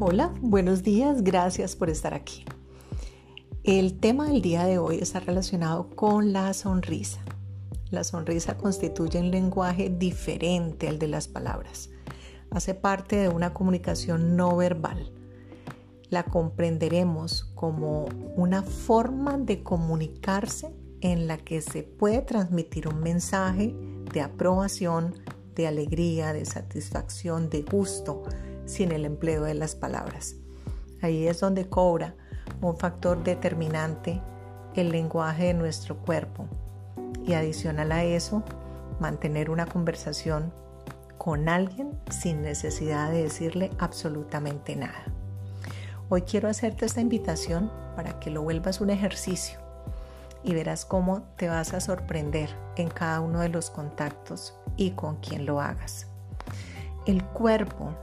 Hola, buenos días, gracias por estar aquí. El tema del día de hoy está relacionado con la sonrisa. La sonrisa constituye un lenguaje diferente al de las palabras. Hace parte de una comunicación no verbal. La comprenderemos como una forma de comunicarse en la que se puede transmitir un mensaje de aprobación, de alegría, de satisfacción, de gusto, sin el empleo de las palabras. Ahí es donde cobra un factor determinante el lenguaje de nuestro cuerpo y adicional a eso, mantener una conversación con alguien sin necesidad de decirle absolutamente nada. Hoy quiero hacerte esta invitación para que lo vuelvas un ejercicio y verás cómo te vas a sorprender en cada uno de los contactos y con quien lo hagas. El cuerpo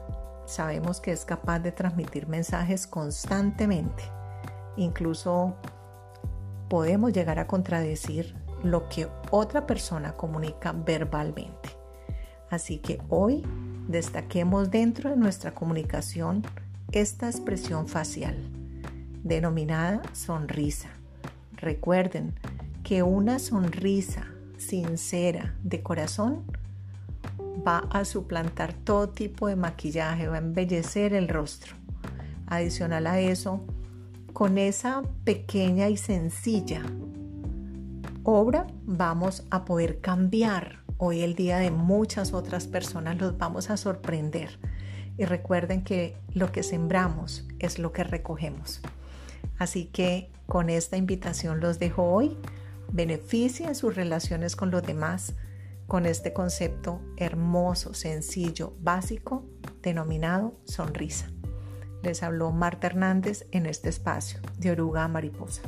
sabemos que es capaz de transmitir mensajes constantemente. Incluso podemos llegar a contradecir lo que otra persona comunica verbalmente. Así que hoy destaquemos dentro de nuestra comunicación esta expresión facial, denominada sonrisa. Recuerden que una sonrisa sincera de corazón va a suplantar todo tipo de maquillaje, va a embellecer el rostro. Adicional a eso, con esa pequeña y sencilla obra vamos a poder cambiar hoy el día de muchas otras personas, los vamos a sorprender. Y recuerden que lo que sembramos es lo que recogemos. Así que con esta invitación los dejo hoy. Beneficien sus relaciones con los demás con este concepto hermoso, sencillo, básico, denominado sonrisa. Les habló Marta Hernández en este espacio de Oruga Mariposa.